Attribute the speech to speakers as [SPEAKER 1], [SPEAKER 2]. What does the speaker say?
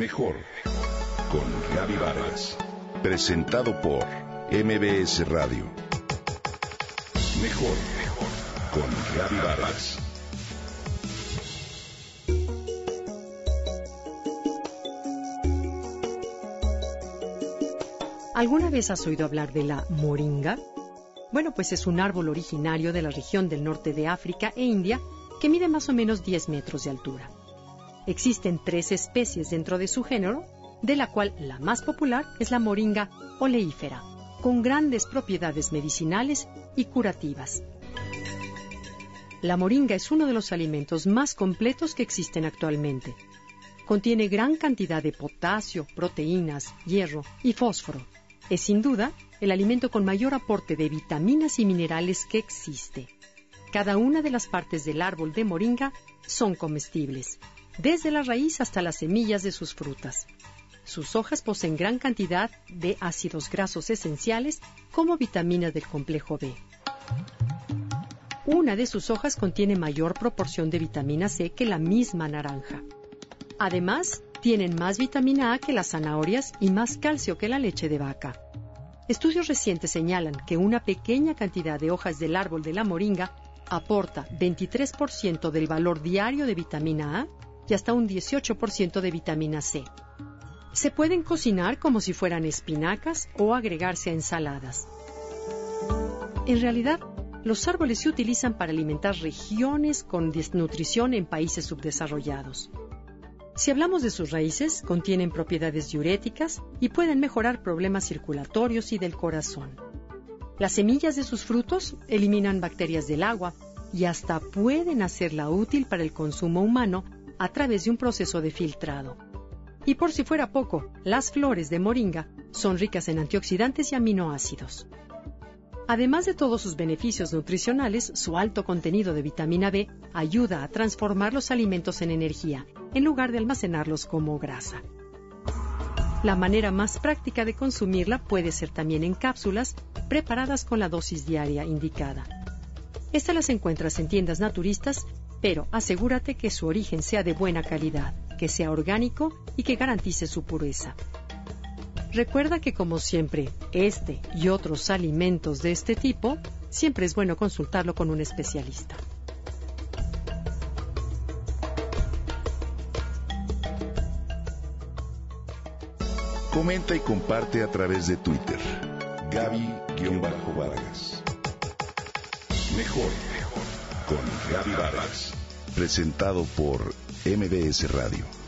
[SPEAKER 1] Mejor con Gaby Vargas. Presentado por MBS Radio. Mejor con Gaby Vargas.
[SPEAKER 2] ¿Alguna vez has oído hablar de la moringa? Bueno, pues es un árbol originario de la región del norte de África e India que mide más o menos 10 metros de altura. Existen tres especies dentro de su género, de la cual la más popular es la moringa oleífera, con grandes propiedades medicinales y curativas. La moringa es uno de los alimentos más completos que existen actualmente. Contiene gran cantidad de potasio, proteínas, hierro y fósforo. Es sin duda el alimento con mayor aporte de vitaminas y minerales que existe. Cada una de las partes del árbol de moringa son comestibles, desde la raíz hasta las semillas de sus frutas. Sus hojas poseen gran cantidad de ácidos grasos esenciales como vitaminas del complejo B. Una de sus hojas contiene mayor proporción de vitamina C que la misma naranja. Además, tienen más vitamina A que las zanahorias y más calcio que la leche de vaca. Estudios recientes señalan que una pequeña cantidad de hojas del árbol de la moringa aporta 23% del valor diario de vitamina A y hasta un 18% de vitamina C. Se pueden cocinar como si fueran espinacas o agregarse a ensaladas. En realidad, los árboles se utilizan para alimentar regiones con desnutrición en países subdesarrollados. Si hablamos de sus raíces, contienen propiedades diuréticas y pueden mejorar problemas circulatorios y del corazón. Las semillas de sus frutos eliminan bacterias del agua y hasta pueden hacerla útil para el consumo humano a través de un proceso de filtrado. Y por si fuera poco, las flores de moringa son ricas en antioxidantes y aminoácidos. Además de todos sus beneficios nutricionales, su alto contenido de vitamina B ayuda a transformar los alimentos en energía, en lugar de almacenarlos como grasa. La manera más práctica de consumirla puede ser también en cápsulas preparadas con la dosis diaria indicada. Estas las encuentras en tiendas naturistas pero asegúrate que su origen sea de buena calidad, que sea orgánico y que garantice su pureza. Recuerda que como siempre, este y otros alimentos de este tipo, siempre es bueno consultarlo con un especialista.
[SPEAKER 1] Comenta y comparte a través de Twitter. Gaby-Vargas. Mejor con Gaby. Presentado por MBS Radio.